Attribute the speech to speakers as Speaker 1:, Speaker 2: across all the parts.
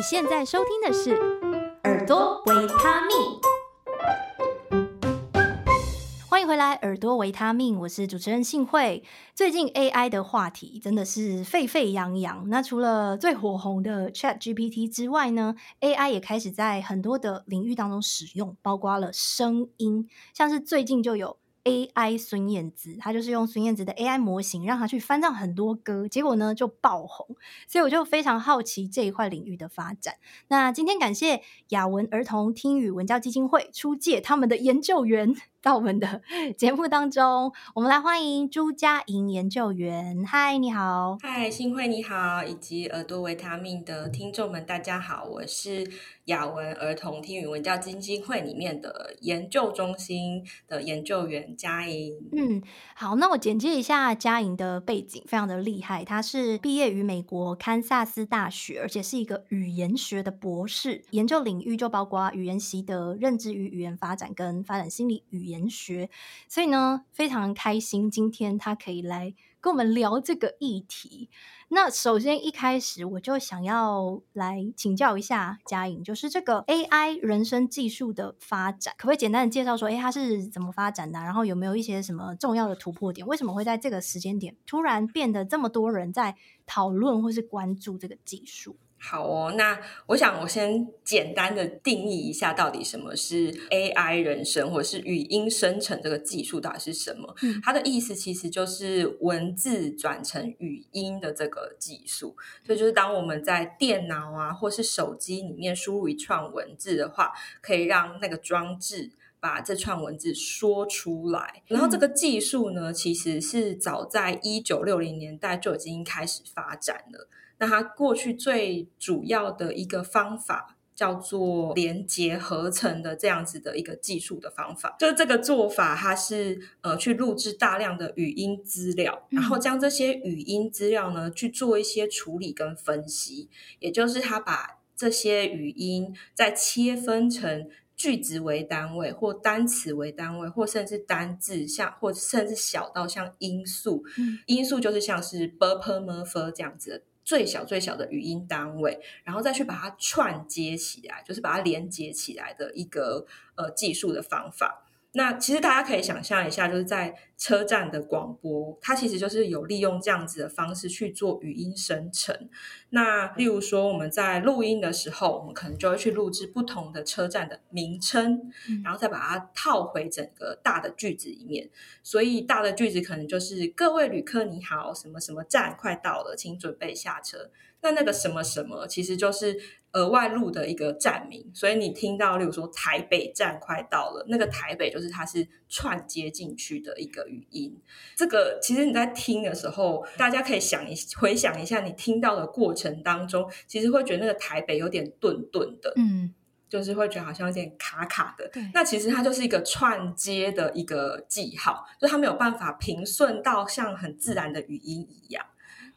Speaker 1: 你现在收听的是耳朵维他命，欢迎回来，耳朵维他命，我是主持人幸慧。最近 AI 的话题真的是沸沸扬扬。那除了最火红的 ChatGPT 之外呢，AI 也开始在很多的领域当中使用，包括了声音，像是最近就有。AI 孙燕姿，他就是用孙燕姿的 AI 模型，让他去翻唱很多歌，结果呢就爆红，所以我就非常好奇这一块领域的发展。那今天感谢雅文儿童听语文教基金会出借他们的研究员。到我们的 节目当中，我们来欢迎朱佳莹研究员。嗨，你好。
Speaker 2: 嗨，新慧你好，以及耳朵维他命的听众们，大家好，我是雅文儿童听语文教基金会里面的研究中心的研究员佳莹。
Speaker 1: 嗯，好，那我简介一下佳莹的背景，非常的厉害，她是毕业于美国堪萨斯大学，而且是一个语言学的博士，研究领域就包括语言习得、认知与语言发展跟发展心理语言。研学，所以呢，非常开心，今天他可以来跟我们聊这个议题。那首先一开始我就想要来请教一下佳莹，就是这个 AI 人生技术的发展，可不可以简单的介绍说，哎，它是怎么发展的？然后有没有一些什么重要的突破点？为什么会在这个时间点突然变得这么多人在讨论或是关注这个技术？
Speaker 2: 好哦，那我想我先简单的定义一下，到底什么是 AI 人声或者是语音生成这个技术到底是什么？嗯，它的意思其实就是文字转成语音的这个技术。所以就是当我们在电脑啊或是手机里面输入一串文字的话，可以让那个装置把这串文字说出来。然后这个技术呢，其实是早在一九六零年代就已经开始发展了。那它过去最主要的一个方法叫做连接合成的这样子的一个技术的方法，就是这个做法，它是呃去录制大量的语音资料，然后将这些语音资料呢去做一些处理跟分析，也就是它把这些语音再切分成句子为单位，或单词为单位，或甚至单字，像，或甚至小到像音素，音素就是像是 burper murfer 这样子的最小最小的语音单位，然后再去把它串接起来，就是把它连接起来的一个呃技术的方法。那其实大家可以想象一下，就是在。车站的广播，它其实就是有利用这样子的方式去做语音生成。那例如说，我们在录音的时候，我们可能就会去录制不同的车站的名称，然后再把它套回整个大的句子里面。所以大的句子可能就是“各位旅客你好，什么什么站快到了，请准备下车”。那那个什么什么，其实就是额外录的一个站名，所以你听到，例如说台北站快到了，那个台北就是它是串接进去的一个语音。这个其实你在听的时候，大家可以想一回想一下，你听到的过程当中，其实会觉得那个台北有点顿顿的，嗯，就是会觉得好像有点卡卡的。对，那其实它就是一个串接的一个记号，就它没有办法平顺到像很自然的语音一样。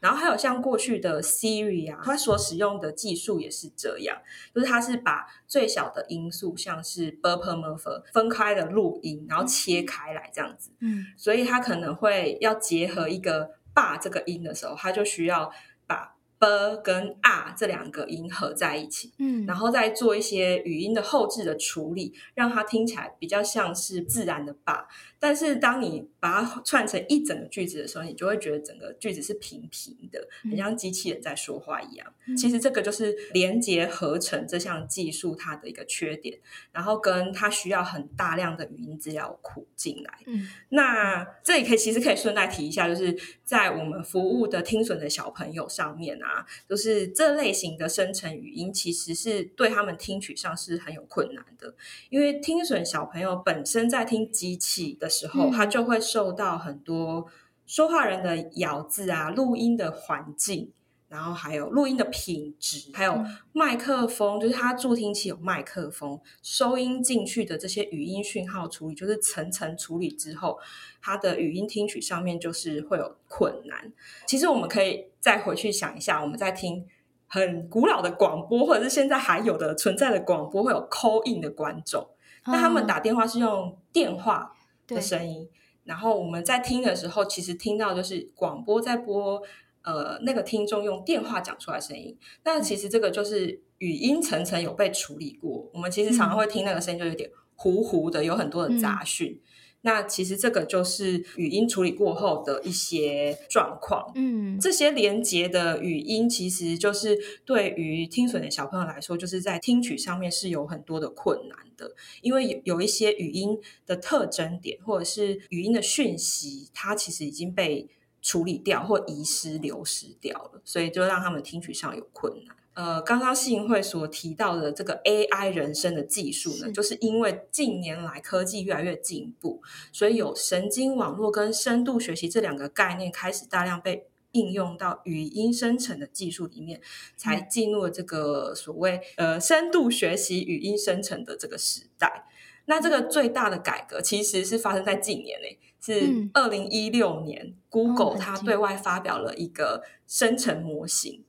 Speaker 2: 然后还有像过去的 Siri 啊，它所使用的技术也是这样，就是它是把最小的音素，像是 b u r p e r m u r f e r 分开的录音，然后切开来这样子。嗯，所以它可能会要结合一个 b 这个音的时候，它就需要把 ㄅ 跟啊这两个音合在一起，嗯，然后再做一些语音的后置的处理，让它听起来比较像是自然的吧。但是当你把它串成一整个句子的时候，你就会觉得整个句子是平平的，很像机器人在说话一样。嗯、其实这个就是连接合成这项技术它的一个缺点，然后跟它需要很大量的语音资料库进来。嗯、那这里可以其实可以顺带提一下，就是在我们服务的听损的小朋友上面啊，就是这类型的生成语音其实是对他们听取上是很有困难的，因为听损小朋友本身在听机器的时候，他就会受到很多说话人的咬字啊、录音的环境，然后还有录音的品质，还有麦克风，就是它助听器有麦克风收音进去的这些语音讯号处理，就是层层处理之后，它的语音听取上面就是会有困难。其实我们可以再回去想一下，我们在听很古老的广播，或者是现在还有的存在的广播，会有 call in 的观众，那他们打电话是用电话。的声音，然后我们在听的时候，其实听到就是广播在播呃那个听众用电话讲出来声音。那其实这个就是语音层层有被处理过，我们其实常常会听那个声音就有点糊糊的，有很多的杂讯。嗯那其实这个就是语音处理过后的一些状况。嗯，这些连接的语音其实就是对于听损的小朋友来说，就是在听取上面是有很多的困难的，因为有有一些语音的特征点或者是语音的讯息，它其实已经被处理掉或遗失、流失掉了，所以就让他们听取上有困难。呃，刚刚信会所提到的这个 AI 人声的技术呢，是就是因为近年来科技越来越进步，所以有神经网络跟深度学习这两个概念开始大量被应用到语音生成的技术里面，才进入了这个所谓呃深度学习语音生成的这个时代。那这个最大的改革其实是发生在近年内，是二零一六年、嗯、Google 它对外发表了一个生成模型。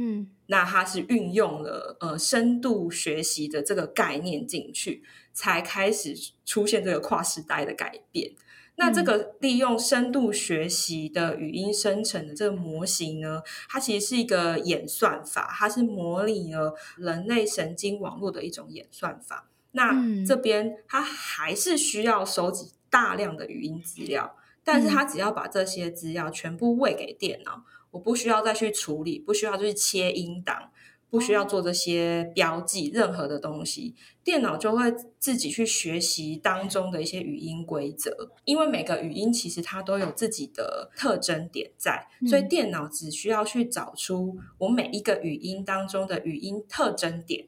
Speaker 2: 嗯，那它是运用了呃深度学习的这个概念进去，才开始出现这个跨时代的改变。那这个利用深度学习的语音生成的这个模型呢，它其实是一个演算法，它是模拟了人类神经网络的一种演算法。那这边它还是需要收集大量的语音资料，但是他只要把这些资料全部喂给电脑。我不需要再去处理，不需要去切音档，不需要做这些标记，任何的东西，电脑就会自己去学习当中的一些语音规则。因为每个语音其实它都有自己的特征点在，所以电脑只需要去找出我每一个语音当中的语音特征点，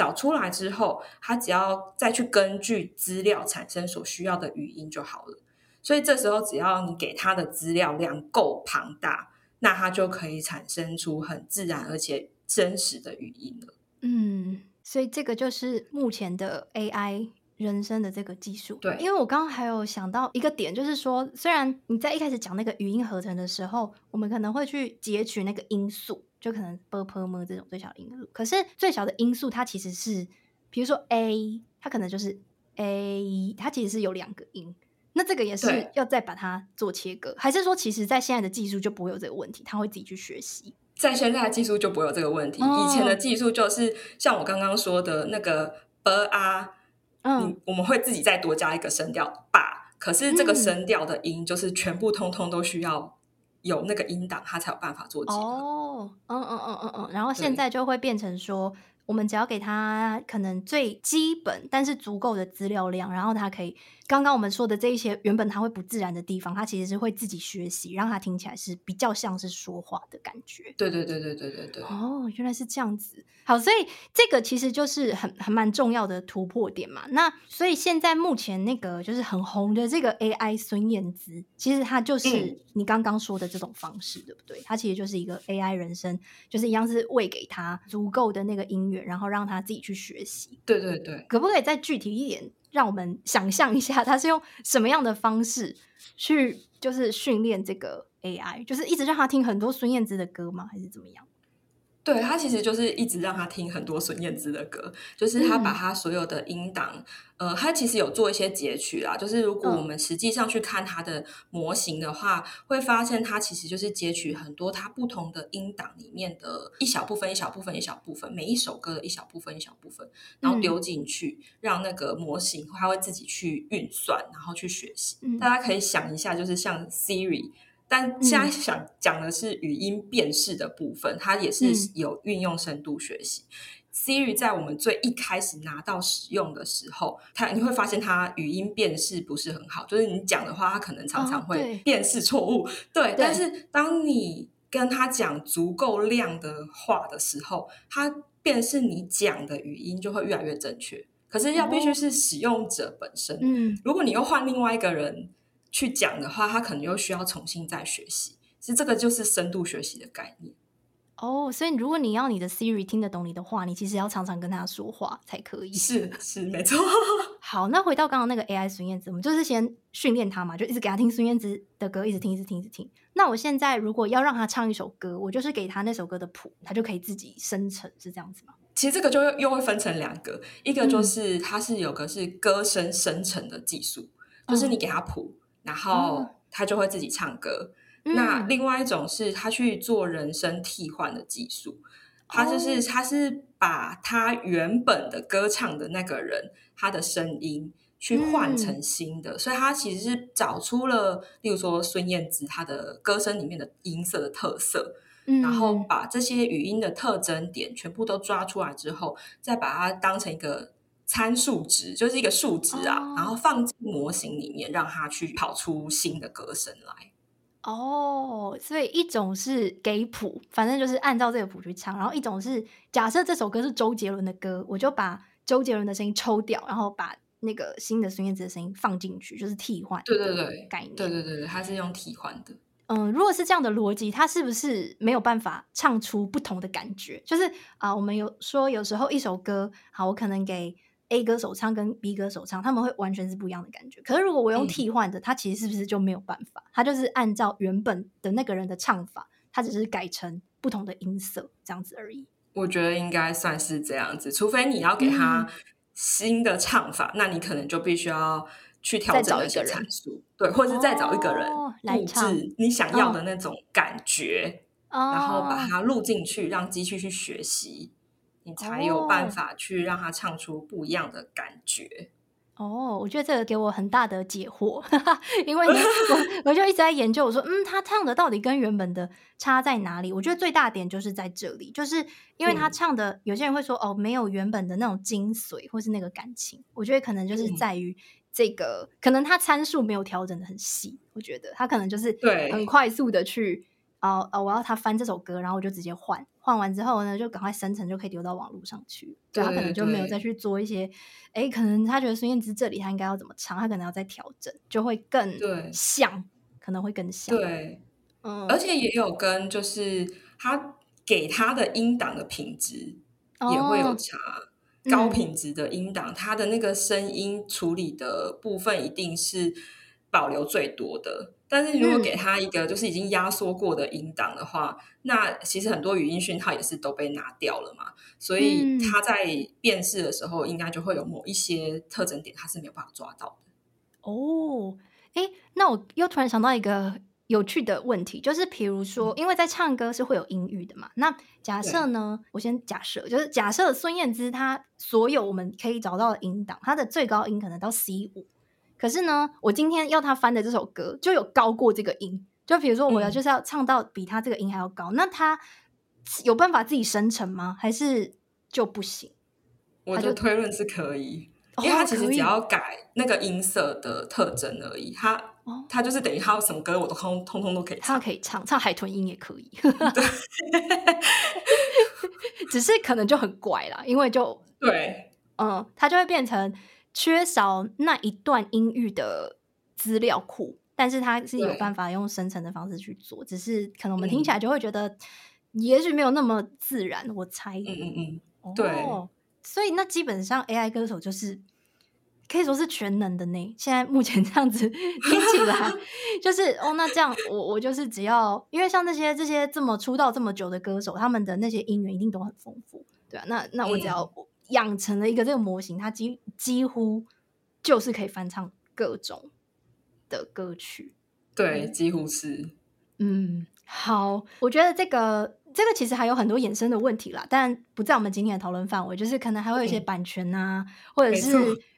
Speaker 2: 找出来之后，他只要再去根据资料产生所需要的语音就好了。所以这时候只要你给他的资料量够庞大。那他就可以产生出很自然而且真实的语音了。
Speaker 1: 嗯，所以这个就是目前的 AI 人生的这个技术，
Speaker 2: 对，
Speaker 1: 因为我刚刚还有想到一个点，就是说，虽然你在一开始讲那个语音合成的时候，我们可能会去截取那个音素，就可能 b p m 这种最小的音素，可是最小的音素它其实是，比如说 a，它可能就是 a，它其实是有两个音，那这个也是要再把它做切割，还是说，其实在现在的技术就不会有这个问题，它会自己去学习。
Speaker 2: 在现在的技术就不会有这个问题，以前的技术就是像我刚刚说的那个 b 啊。嗯，我们会自己再多加一个声调把可是这个声调的音就是全部通通都需要有那个音档，它才有办法做结合。
Speaker 1: 哦，嗯嗯嗯嗯嗯，然后现在就会变成说。我们只要给他可能最基本但是足够的资料量，然后他可以刚刚我们说的这一些原本它会不自然的地方，它其实是会自己学习，让它听起来是比较像是说话的感觉。
Speaker 2: 对对对对对对对。
Speaker 1: 哦，原来是这样子。好，所以这个其实就是很很蛮重要的突破点嘛。那所以现在目前那个就是很红的这个 AI 孙燕姿，其实它就是你刚刚说的这种方式，嗯、对不对？它其实就是一个 AI 人生，就是一样是喂给他足够的那个音乐，然后让他自己去学习。
Speaker 2: 对对对。
Speaker 1: 可不可以再具体一点，让我们想象一下，他是用什么样的方式去就是训练这个 AI，就是一直让他听很多孙燕姿的歌吗？还是怎么样？
Speaker 2: 对，他其实就是一直让他听很多孙燕姿的歌，就是他把他所有的音档，嗯、呃，他其实有做一些截取啦。就是如果我们实际上去看他的模型的话，嗯、会发现他其实就是截取很多他不同的音档里面的一小部分、一小部分、一小部分，每一首歌的一小部分、一小部分，然后丢进去，嗯、让那个模型他会自己去运算，然后去学习。嗯、大家可以想一下，就是像 Siri。但现在想讲的是语音辨识的部分，嗯、它也是有运用深度学习。嗯、Siri 在我们最一开始拿到使用的时候，它你会发现它语音辨识不是很好，就是你讲的话，它可能常常会辨识错误。哦、对，对，但是当你跟他讲足够量的话的时候，它辨识你讲的语音就会越来越正确。可是要必须是使用者本身，嗯，如果你又换另外一个人。去讲的话，他可能又需要重新再学习。其实这个就是深度学习的概念
Speaker 1: 哦。Oh, 所以如果你要你的 Siri 听得懂你的话，你其实要常常跟他说话才可以。
Speaker 2: 是是没错。
Speaker 1: 好，那回到刚刚那个 AI 孙燕姿，我们就是先训练他嘛，就一直给他听孙燕姿的歌，一直听，一直听，一直听。那我现在如果要让他唱一首歌，我就是给他那首歌的谱，他就可以自己生成，是这样子吗？
Speaker 2: 其实这个就又会分成两个，一个就是它是有个是歌声生成的技术，嗯、就是你给他谱。然后他就会自己唱歌，嗯、那另外一种是他去做人声替换的技术，他就是他是把他原本的歌唱的那个人他的声音去换成新的，嗯、所以他其实是找出了，例如说孙燕姿她的歌声里面的音色的特色。然后把这些语音的特征点全部都抓出来之后，再把它当成一个参数值，就是一个数值啊，哦、然后放进模型里面，让它去跑出新的歌声来。
Speaker 1: 哦，所以一种是给谱，反正就是按照这个谱去唱；然后一种是假设这首歌是周杰伦的歌，我就把周杰伦的声音抽掉，然后把那个新的孙燕姿的声音放进去，就是替换。
Speaker 2: 对对对，
Speaker 1: 概念。
Speaker 2: 对对对对，它是用替换的。
Speaker 1: 嗯，如果是这样的逻辑，它是不是没有办法唱出不同的感觉？就是啊、呃，我们有说有时候一首歌，好，我可能给 A 歌手唱跟 B 歌手唱，他们会完全是不一样的感觉。可是如果我用替换的，它、嗯、其实是不是就没有办法？他就是按照原本的那个人的唱法，他只是改成不同的音色这样子而已。
Speaker 2: 我觉得应该算是这样子，除非你要给他新的唱法，嗯、那你可能就必须要。去调整一些参数，对，或者是再找一个人录制你想要的那种感觉，哦、然后把它录进去，让机器去学习，你才有办法去让他唱出不一样的感觉。
Speaker 1: 哦，我觉得这个给我很大的解惑，因为我我就一直在研究，我说，嗯，他唱的到底跟原本的差在哪里？我觉得最大点就是在这里，就是因为他唱的，嗯、有些人会说，哦，没有原本的那种精髓，或是那个感情。我觉得可能就是在于。这个可能他参数没有调整的很细，我觉得他可能就是很快速的去哦哦，我要他翻这首歌，然后我就直接换，换完之后呢，就赶快生成就可以丢到网络上去。对，他可能就没有再去做一些，哎，可能他觉得孙燕姿这里他应该要怎么唱，他可能要再调整，就会更像，可能会更像。
Speaker 2: 对，嗯，而且也有跟就是他给他的音档的品质也会有差。哦高品质的音档，嗯、它的那个声音处理的部分一定是保留最多的。但是如果给他一个就是已经压缩过的音档的话，嗯、那其实很多语音讯号也是都被拿掉了嘛。所以他在辨识的时候，应该就会有某一些特征点，他是没有办法抓到的。
Speaker 1: 哦，哎，那我又突然想到一个。有趣的问题就是，比如说，因为在唱歌是会有音域的嘛。那假设呢，我先假设，就是假设孙燕姿她所有我们可以找到的音档，她的最高音可能到 C 五，可是呢，我今天要他翻的这首歌就有高过这个音。就比如说，我要就是要唱到比他这个音还要高，嗯、那他有办法自己生成吗？还是就不行？
Speaker 2: 我的推论是可以，因为他其实只要改那个音色的特征而已，他。他就是等于他什么歌我都通通通都可以唱，
Speaker 1: 他可以唱唱海豚音也可以，对，只是可能就很怪啦，因为就
Speaker 2: 对，
Speaker 1: 嗯，他就会变成缺少那一段音域的资料库，但是它是有办法用生成的方式去做，只是可能我们听起来就会觉得也许没有那么自然，我猜，
Speaker 2: 嗯嗯嗯，对，
Speaker 1: 哦，所以那基本上 AI 歌手就是。可以说是全能的呢。现在目前这样子 听起来，就是哦，那这样我我就是只要，因为像那些这些这么出道这么久的歌手，他们的那些音源一定都很丰富，对啊。那那我只要养成了一个这个模型，它几几乎就是可以翻唱各种的歌曲。
Speaker 2: 对，几乎是。
Speaker 1: 嗯，好，我觉得这个这个其实还有很多衍生的问题啦，但不在我们今天的讨论范围，就是可能还会有一些版权啊，嗯、或者是。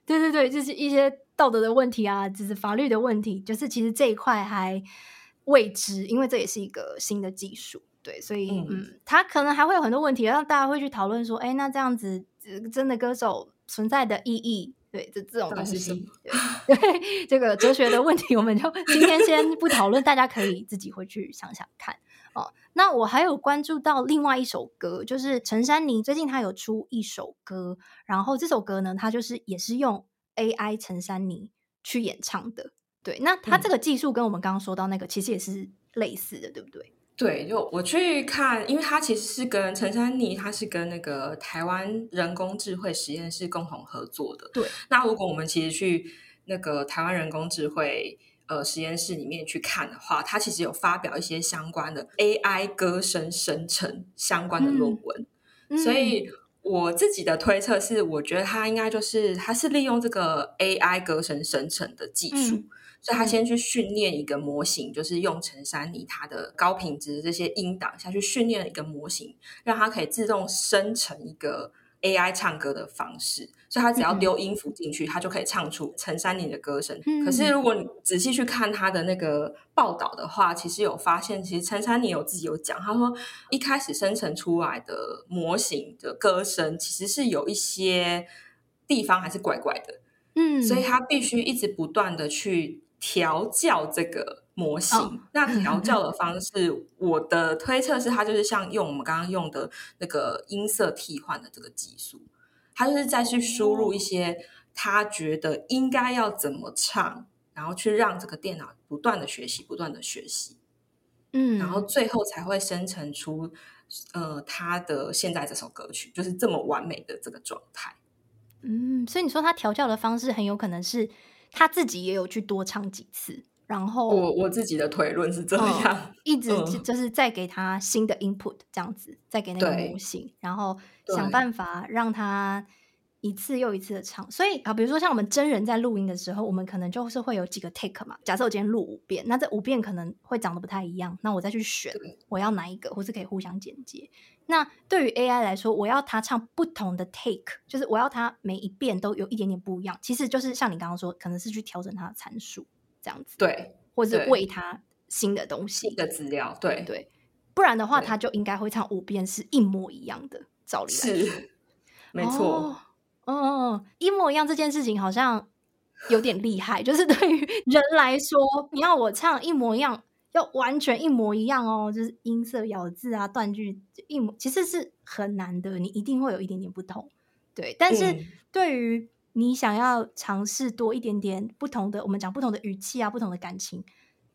Speaker 1: 对对对，就是一些道德的问题啊，就是法律的问题，就是其实这一块还未知，因为这也是一个新的技术，对，所以嗯，嗯，它可能还会有很多问题，让大家会去讨论说，哎，那这样子真的歌手存在的意义，对，这这种东西，对，对，这个哲学的问题，我们就 今天先不讨论，大家可以自己回去想想看哦。那我还有关注到另外一首歌，就是陈珊妮最近她有出一首歌，然后这首歌呢，它就是也是用 AI 陈珊妮去演唱的。对，那它这个技术跟我们刚刚说到那个其实也是类似的，对不对？
Speaker 2: 对，就我去看，因为他其实是跟陈珊妮，他是跟那个台湾人工智慧实验室共同合作的。
Speaker 1: 对，
Speaker 2: 那如果我们其实去那个台湾人工智慧。呃，实验室里面去看的话，他其实有发表一些相关的 AI 歌声生成相关的论文，嗯、所以我自己的推测是，我觉得他应该就是他是利用这个 AI 歌声生成的技术，嗯、所以他先去训练一个模型，就是用陈珊妮她的高品质的这些音档下去训练一个模型，让它可以自动生成一个 AI 唱歌的方式。所以他只要丢音符进去，他就可以唱出陈珊妮的歌声。可是如果你仔细去看他的那个报道的话，其实有发现，其实陈珊妮有自己有讲，他说一开始生成出来的模型的歌声，其实是有一些地方还是怪怪的。嗯，所以他必须一直不断的去调教这个模型。哦、那调教的方式，我的推测是，它就是像用我们刚刚用的那个音色替换的这个技术。它就是再去输入一些他觉得应该要怎么唱，然后去让这个电脑不断的学习，不断的学习，嗯，然后最后才会生成出呃他的现在这首歌曲，就是这么完美的这个状态。
Speaker 1: 嗯，所以你说他调教的方式很有可能是他自己也有去多唱几次，然后
Speaker 2: 我我自己的推论是这样，
Speaker 1: 嗯、一直就是再给他新的 input 这样子，再给那个模型，然后。想办法让他一次又一次的唱，所以啊，比如说像我们真人在录音的时候，我们可能就是会有几个 take 嘛。假设我今天录五遍，那这五遍可能会长得不太一样，那我再去选我要哪一个，或是可以互相剪接。那对于 AI 来说，我要他唱不同的 take，就是我要他每一遍都有一点点不一样。其实就是像你刚刚说，可能是去调整它的参数这样子，
Speaker 2: 对，
Speaker 1: 或者是喂它新的东西、
Speaker 2: 新的资料，对
Speaker 1: 对，不然的话，他就应该会唱五遍是一模一样的。
Speaker 2: 照理来说，没错，
Speaker 1: 哦，哦，一模一样这件事情好像有点厉害，就是对于人来说，你要我唱一模一样，要完全一模一样哦，就是音色、咬字啊、断句一模，其实是很难的，你一定会有一点点不同，对。但是对于你想要尝试多一点点不同的，我们讲不同的语气啊、不同的感情，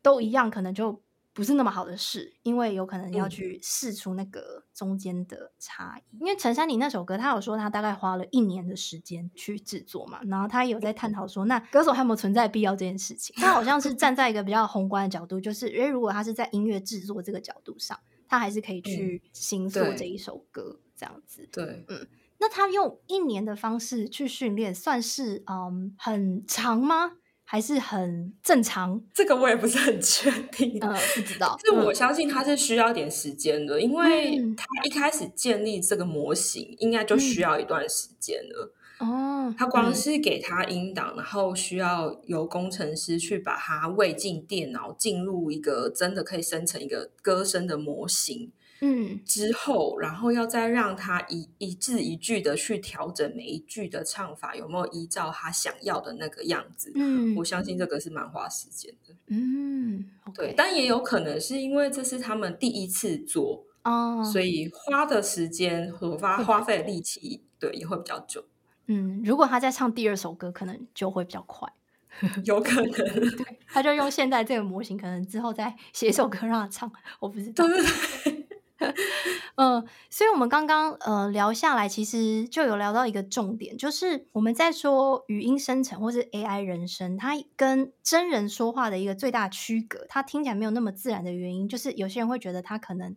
Speaker 1: 都一样，可能就。不是那么好的事，因为有可能要去试出那个中间的差异。嗯、因为陈珊妮那首歌，他有说他大概花了一年的时间去制作嘛，然后他有在探讨说，那歌手还有没有存在必要这件事情？他好像是站在一个比较宏观的角度，就是因为如果他是在音乐制作这个角度上，他还是可以去新做这一首歌这样子。
Speaker 2: 对，
Speaker 1: 嗯，那他用一年的方式去训练，算是嗯很长吗？还是很正常，
Speaker 2: 这个我也不是很确定，
Speaker 1: 嗯，不知道。
Speaker 2: 就我相信他是需要点时间的，嗯、因为他一开始建立这个模型，应该就需要一段时间了。哦、嗯，他光是给他音档，嗯、然后需要由工程师去把它喂进电脑，进入一个真的可以生成一个歌声的模型。嗯，之后，然后要再让他一一字一句的去调整每一句的唱法，有没有依照他想要的那个样子？嗯，我相信这个是蛮花时间的。
Speaker 1: 嗯，okay、
Speaker 2: 对，但也有可能是因为这是他们第一次做哦，所以花的时间和花花费的力气，对，也会比较久。
Speaker 1: 嗯，如果他在唱第二首歌，可能就会比较快，
Speaker 2: 有可能。
Speaker 1: 对，他就用现在这个模型，可能之后再写一首歌让他唱，我不知道。对对对 嗯，所以，我们刚刚呃聊下来，其实就有聊到一个重点，就是我们在说语音生成或是 AI 人声，它跟真人说话的一个最大区隔，它听起来没有那么自然的原因，就是有些人会觉得它可能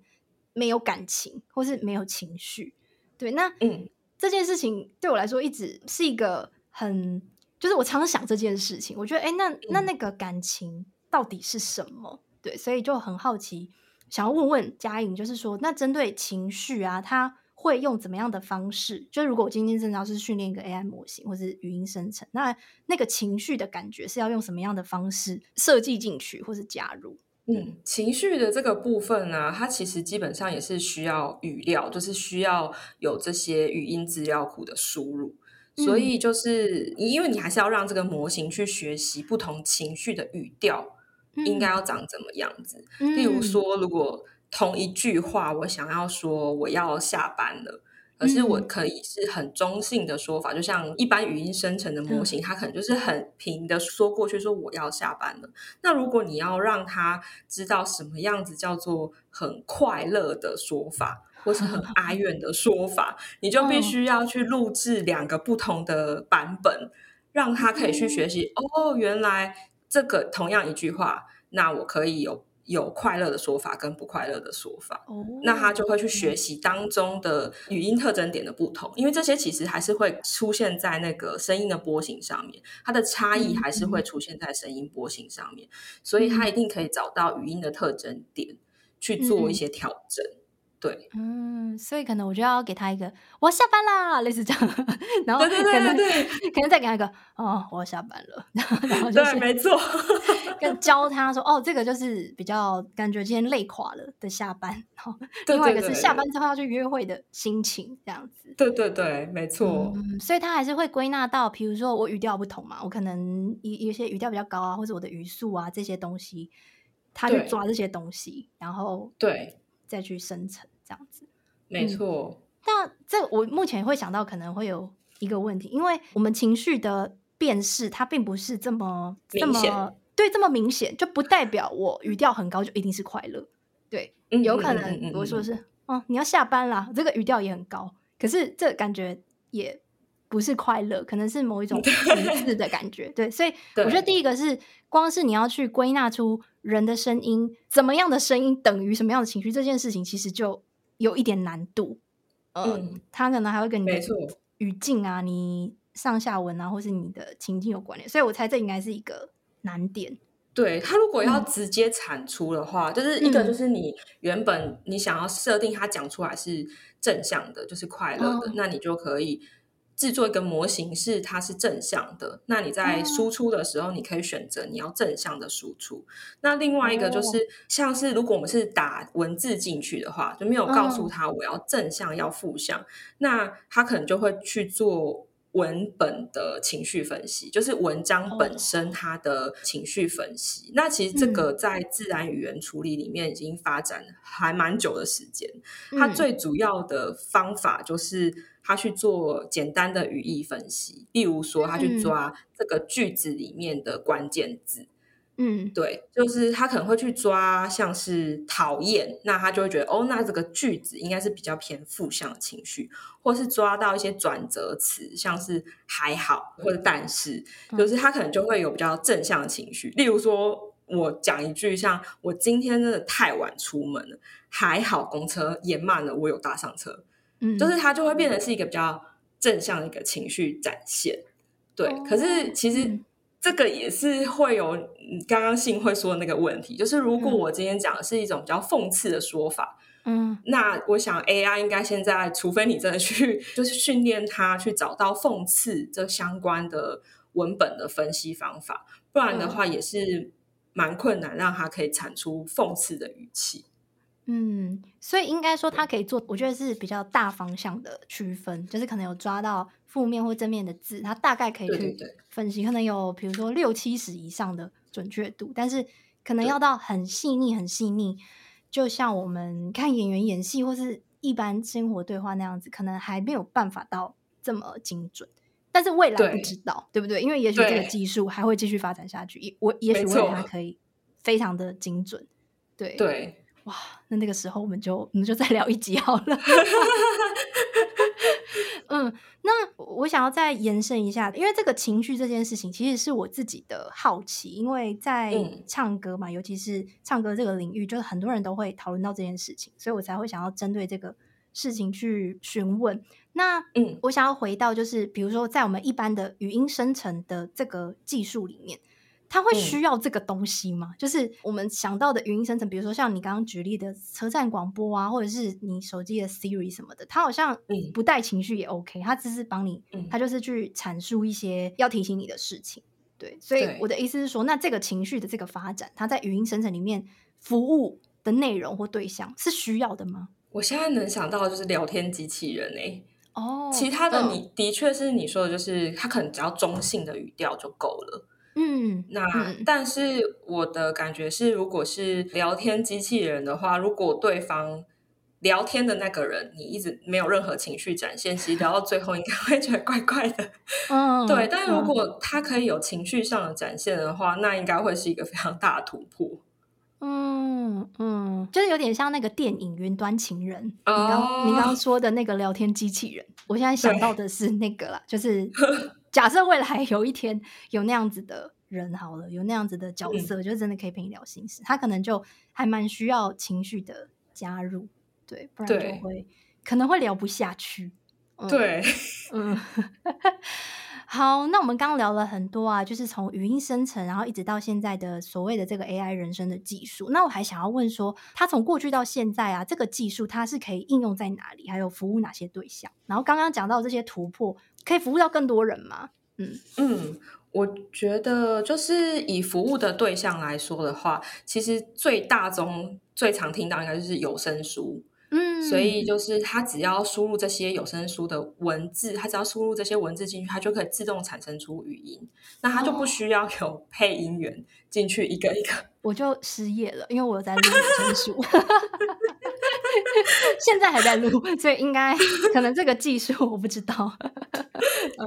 Speaker 1: 没有感情，或是没有情绪。对，那嗯，这件事情对我来说一直是一个很，就是我常常想这件事情，我觉得，哎，那那那个感情到底是什么？对，所以就很好奇。想要问问嘉颖，就是说，那针对情绪啊，他会用怎么样的方式？就如果我今天正要是训练一个 AI 模型，或是语音生成，那那个情绪的感觉是要用什么样的方式设计进去，或是加入？
Speaker 2: 嗯，情绪的这个部分呢、啊，它其实基本上也是需要语料，就是需要有这些语音资料库的输入。所以就是，因为你还是要让这个模型去学习不同情绪的语调。应该要长怎么样子？嗯、例如说，如果同一句话，我想要说我要下班了，可是我可以是很中性的说法，嗯、就像一般语音生成的模型，嗯、它可能就是很平的说过去，说我要下班了。那如果你要让它知道什么样子叫做很快乐的说法，或是很 哀怨的说法，你就必须要去录制两个不同的版本，让他可以去学习。嗯、哦，原来。这个同样一句话，那我可以有有快乐的说法跟不快乐的说法，
Speaker 1: 哦，
Speaker 2: 那他就会去学习当中的语音特征点的不同，因为这些其实还是会出现在那个声音的波形上面，它的差异还是会出现在声音波形上面，所以他一定可以找到语音的特征点去做一些调整。对，
Speaker 1: 嗯，所以可能我就要给他一个我要下班啦，类似这样，然后可能
Speaker 2: 对对对对对
Speaker 1: 可能再给他一个哦，我要下班了，然后然后就是
Speaker 2: 对，没错，
Speaker 1: 跟教他说哦，这个就是比较感觉今天累垮了的下班，然
Speaker 2: 后
Speaker 1: 另外一个是下班之后要去约会的心情，这样子。
Speaker 2: 对对对，没错。
Speaker 1: 嗯，所以他还是会归纳到，比如说我语调不同嘛，我可能一有些语调比较高啊，或者我的语速啊这些东西，他去抓这些东西，然后
Speaker 2: 对
Speaker 1: 再去生成。这样子，
Speaker 2: 没错。
Speaker 1: 那、嗯、这我目前会想到可能会有一个问题，因为我们情绪的辨识它并不是这么这么对这么明显，就不代表我语调很高就一定是快乐。对，嗯、有可能我说是哦、嗯，你要下班啦，这个语调也很高，可是这感觉也不是快乐，可能是某一种层次的感觉。对，所以 我觉得第一个是光是你要去归纳出人的声音，怎么样的声音等于什么样的情绪，这件事情其实就。有一点难度，呃、嗯，他可能还会跟你的语境啊、你上下文啊，或是你的情境有关联，所以我猜这应该是一个难点。
Speaker 2: 对，他如果要直接产出的话，嗯，就是一个就是你原本你想要设定他讲出来是正向的，就是快乐的，嗯，那你就可以。制作一个模型是它是正向的，那你在输出的时候，你可以选择你要正向的输出。Oh. 那另外一个就是，像是如果我们是打文字进去的话，就没有告诉他我要正向要负向，oh. 那他可能就会去做文本的情绪分析，就是文章本身它的情绪分析。Oh. 那其实这个在自然语言处理里面已经发展还蛮久的时间。它最主要的方法就是。它去做简单的语义分析，例如说，它去抓这个句子里面的关键字。嗯，对，就是他可能会去抓像是讨厌，那他就会觉得哦，那这个句子应该是比较偏负向的情绪，或是抓到一些转折词，像是还好或者但是，就是他可能就会有比较正向的情绪。例如说，我讲一句像我今天真的太晚出门了，还好公车延慢了，我有搭上车。嗯，就是他就会变成是一个比较正向的一个情绪展现，对。哦、可是其实这个也是会有刚刚信会说的那个问题，就是如果我今天讲的是一种比较讽刺的说法，嗯，那我想 AI 应该现在，除非你真的去就是训练它去找到讽刺这相关的文本的分析方法，不然的话也是蛮困难让它可以产出讽刺的语气。
Speaker 1: 嗯，所以应该说，它可以做，我觉得是比较大方向的区分，就是可能有抓到负面或正面的字，它大概可以去分析，对。对对，可能有比如说六七十以上的准确度，但是可能要到很细腻、很细腻，就像我们看演员演戏或是一般生活对话那样子，可能还没有办法到这么精准。但是未来不知道，对，对不对？因为也许这个技术还会继续发展下去，也我也许未来还可以非常的精准，对。对。哇，那那个时候我们就我们就再聊一集好了。嗯，那我想要再延伸一下，因为这个情绪这件事情，其实是我自己的好奇，因为在唱歌嘛，嗯、尤其是唱歌这个领域，就是很多人都会讨论到这件事情，所以我才会想要针对这个事情去询问。那嗯，我想要回到就是，比如说在我们一般的语音生成的这个技术里面。他会需要这个东西吗？嗯、就是我们想到的语音生成，比如说像你刚刚举例的车站广播啊，或者是你手机的 Siri 什么的，它好像不带情绪也 OK，它只是帮你，它就是去阐述一些要提醒你的事情。对，所以我的意思是说，那这个情绪的这个发展，它在语音生成里面服务的内容或对象是需要的吗？
Speaker 2: 我现在能想到的就是聊天机器人诶、欸。哦，其他的你的确是你说的，就是它可能只要中性的语调就够了。嗯，那、嗯、但是我的感觉是，如果是聊天机器人的话，如果对方聊天的那个人你一直没有任何情绪展现，其实聊到最后应该会觉得怪怪的。嗯，对。但如果他可以有情绪上的展现的话，那应该会是一个非常大的突破。嗯
Speaker 1: 嗯，就是有点像那个电影《云端情人》哦，你刚你刚刚说的那个聊天机器人，我现在想到的是那个啦，就是。假设未来有一天有那样子的人好了，有那样子的角色，
Speaker 2: 嗯、
Speaker 1: 就真的可以陪你聊心事。他可能就还蛮需要情绪的加入，对，不然就会可能会聊不下去。
Speaker 2: 嗯、对，
Speaker 1: 嗯。好，那我们刚刚聊了很多啊，就是从语音生成，然后一直到现在的所谓的这个 AI 人生的技术。那我还想要问说，它从过去到现在啊，这个技术它是可以应用在哪里，还有服务哪些对象？然后刚刚讲到这些突破，可以服务到更多人吗？嗯
Speaker 2: 嗯，我觉得就是以服务的对象来说的话，其实最大宗最常听到应该就是有声书。嗯，所以就是他只要输入这些有声书的文字，他只要输入这些文字进去，它就可以自动产生出语音。那他就不需要有配音员进去一个一个。
Speaker 1: 我就失业了，因为我有在录有声书，现在还在录，所以应该可能这个技术我不知道。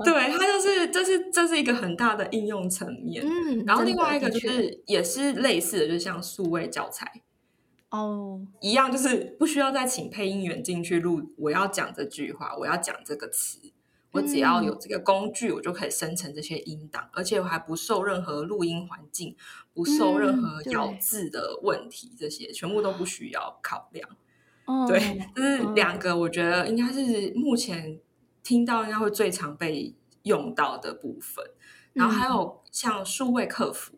Speaker 2: 对，它就是这是这是一个很大的应用层面。嗯，然后另外一个就是也是类似的，就像数位教材。
Speaker 1: 哦，
Speaker 2: 一样就是不需要再请配音员进去录。我要讲这句话，我要讲这个词，我只要有这个工具，我就可以生成这些音档，而且我还不受任何录音环境，不受任何咬字的问题，这些全部都不需要考量。对，这是两个，我觉得应该是目前听到应该会最常被用到的部分。然后还有像数位客服。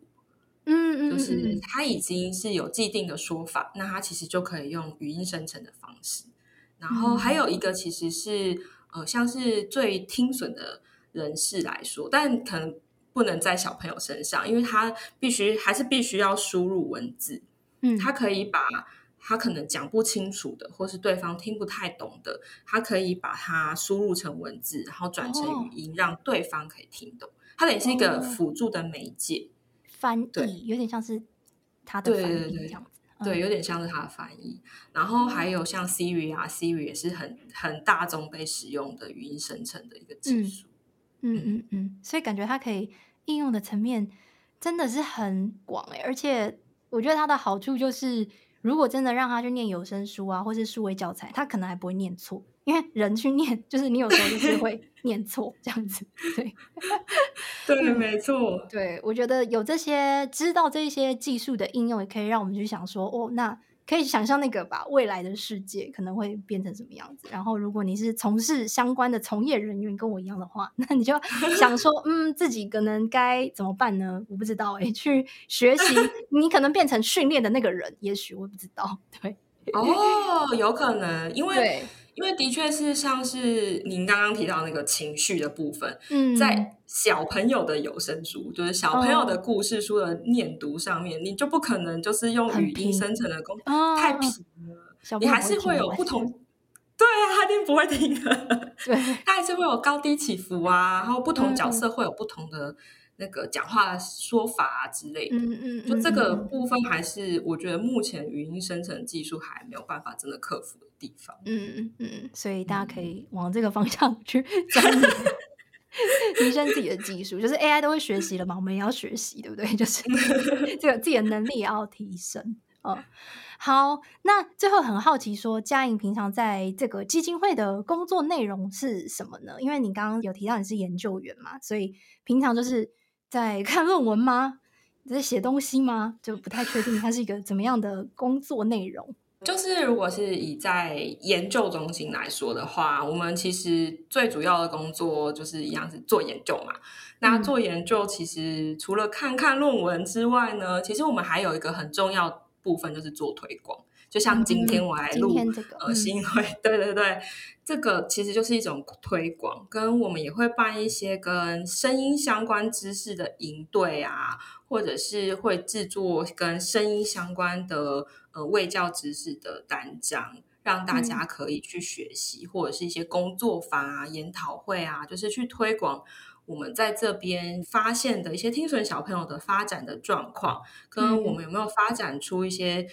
Speaker 2: 嗯嗯，就是它已经是有既定的说法，嗯、那它其实就可以用语音生成的方式。然后还有一个其实是呃，像是最听损的人士来说，但可能不能在小朋友身上，因为他必须还是必须要输入文字。嗯，他可以把他可能讲不清楚的，或是对方听不太懂的，他可以把它输入成文字，然后转成语音，哦、让对方可以听懂。它等于是一个辅助的媒介。
Speaker 1: 翻译有点像是他的翻译这样子，
Speaker 2: 对，有点像是他的翻译。然后还有像 Siri 啊，Siri 也是很很大众被使用的语音生成的一个技术。
Speaker 1: 嗯嗯嗯，嗯，所以感觉它可以应用的层面真的是很广哎，而且我觉得它的好处就是，如果真的让他去念有声书啊，或是数位教材，他可能还不会念错。因为人去念，就是你有时候就是会念错这样子，对，
Speaker 2: 对，没错，
Speaker 1: 对，我觉得有这些知道这些技术的应用，也可以让我们去想说，哦，那可以想象那个吧，未来的世界可能会变成什么样子。然后，如果你是从事相关的从业人员，跟我一样的话，那你就想说，嗯，自己可能该怎么办呢？我不知道，哎，去学习，你可能变成训练的那个人，也许我不知道，对，
Speaker 2: 哦，有可能，因为。对因为的确是像是您刚刚提到那个情绪的部分，嗯，在小朋友的有声书，就是小朋友的故事书的念读上面，哦、你就不可能就是用语音生成的工，哦、太平了，你还是会有不同，对啊，他一定不会听的，对，他还是会有高低起伏啊，然后不同角色会有不同的。那个讲话说法啊之类的，嗯嗯，就这个部分还是我觉得目前语音生成技术还没有办法真的克服的地方。
Speaker 1: 嗯嗯嗯，所以大家可以往这个方向去 钻研，提升自己的技术。就是 AI 都会学习了嘛，我们也要学习，对不对？就是 这个自己的能力也要提升。哦，好，那最后很好奇说，佳颖平常在这个基金会的工作内容是什么呢？因为你刚刚有提到你是研究员嘛，所以平常就是。在看论文吗？在写东西吗？就不太确定它是一个怎么样的工作内容。
Speaker 2: 就是如果是以在研究中心来说的话，我们其实最主要的工作就是一样是做研究嘛。那做研究其实除了看看论文之外呢，其实我们还有一个很重要部分就是做推广。就像今天我来录、嗯这个、呃，是因为对对对，这个其实就是一种推广，跟我们也会办一些跟声音相关知识的营队啊，或者是会制作跟声音相关的呃卫教知识的单张，让大家可以去学习，嗯、或者是一些工作坊啊、研讨会啊，就是去推广我们在这边发现的一些听损小朋友的发展的状况，跟我们有没有发展出一些。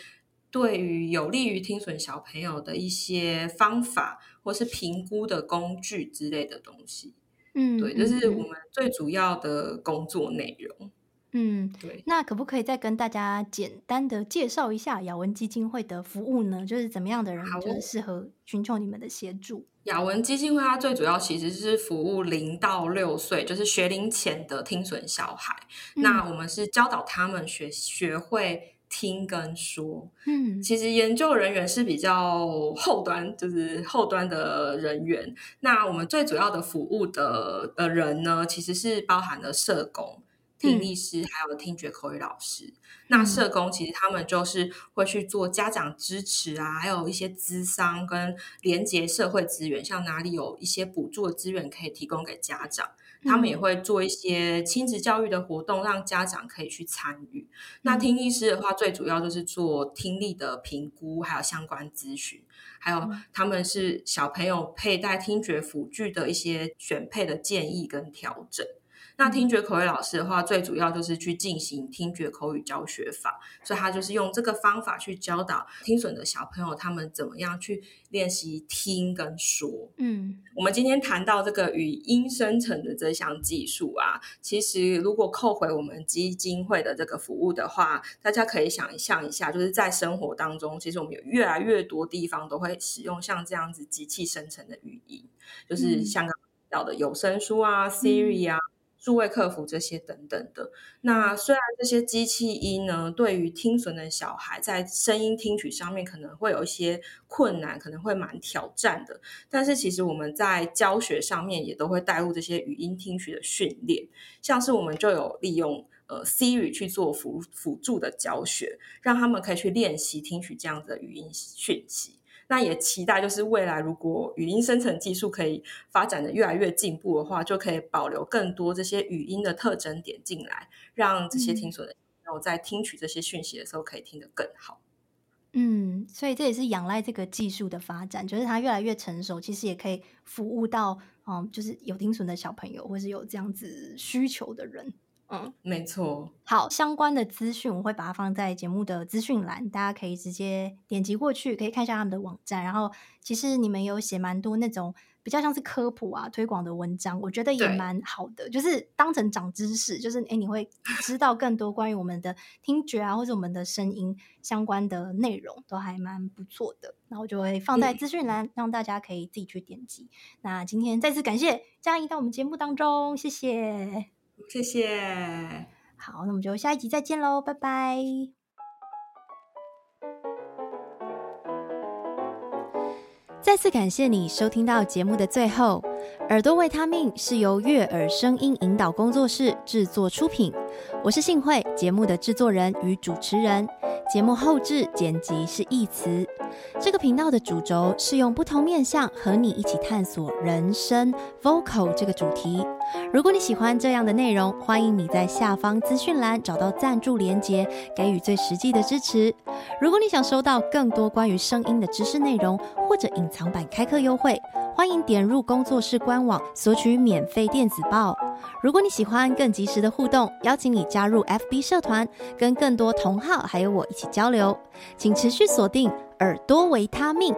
Speaker 2: 对于有利于听损小朋友的一些方法，或是评估的工具之类的东西，嗯，对，这是我们最主要的工作内容。
Speaker 1: 嗯，对。那可不可以再跟大家简单的介绍一下雅文基金会的服务呢？就是怎么样的人就是适合寻求你们的协助？
Speaker 2: 雅文基金会它最主要其实是服务零到六岁，就是学龄前的听损小孩。嗯、那我们是教导他们学学会。听跟说，嗯，其实研究人员是比较后端，就是后端的人员。那我们最主要的服务的呃人呢，其实是包含了社工、听力师，还有听觉口语老师。嗯、那社工其实他们就是会去做家长支持啊，还有一些咨商跟连接社会资源，像哪里有一些补助的资源可以提供给家长。他们也会做一些亲子教育的活动，让家长可以去参与。那听力师的话，最主要就是做听力的评估，还有相关咨询，还有他们是小朋友佩戴听觉辅具的一些选配的建议跟调整。那听觉口语老师的话，最主要就是去进行听觉口语教学法，所以他就是用这个方法去教导听损的小朋友，他们怎么样去练习听跟说。嗯，我们今天谈到这个语音生成的这项技术啊，其实如果扣回我们基金会的这个服务的话，大家可以想象一下，就是在生活当中，其实我们有越来越多地方都会使用像这样子机器生成的语音，就是像刚刚提到的有声书啊、Siri 啊。数位客服这些等等的，那虽然这些机器音呢，对于听损的小孩在声音听取上面可能会有一些困难，可能会蛮挑战的，但是其实我们在教学上面也都会带入这些语音听取的训练，像是我们就有利用呃 Siri 去做辅辅助的教学，让他们可以去练习听取这样子的语音讯息。那也期待，就是未来如果语音生成技术可以发展的越来越进步的话，就可以保留更多这些语音的特征点进来，让这些听损的朋友在听取这些讯息的时候可以听得更好。
Speaker 1: 嗯，所以这也是仰赖这个技术的发展，就是它越来越成熟，其实也可以服务到嗯，就是有听损的小朋友，或是有这样子需求的人。嗯，
Speaker 2: 没错。
Speaker 1: 好，相关的资讯我会把它放在节目的资讯栏，大家可以直接点击过去，可以看一下他们的网站。然后，其实你们有写蛮多那种比较像是科普啊、推广的文章，我觉得也蛮好的，就是当成长知识，就是哎，你会知道更多关于我们的听觉啊，或者我们的声音相关的内容，都还蛮不错的。然后就会放在资讯栏，嗯、让大家可以自己去点击。那今天再次感谢佳怡到我们节目当中，谢谢。
Speaker 2: 谢谢，
Speaker 1: 好，那我们就下一集再见喽，拜拜。再次感谢你收听到节目的最后，耳朵维他命是由悦耳声音引导工作室制作出品，我是幸慧，节目的制作人与主持人。节目后置剪辑是义慈。这个频道的主轴是用不同面向和你一起探索人生 vocal 这个主题。如果你喜欢这样的内容，欢迎你在下方资讯栏找到赞助连结，给予最实际的支持。如果你想收到更多关于声音的知识内容，或者隐藏版开课优惠，欢迎点入工作室官网索取免费电子报。如果你喜欢更及时的互动，邀请你加入 FB 社团，跟更多同好还有我一起交流。请持续锁定耳朵维他命。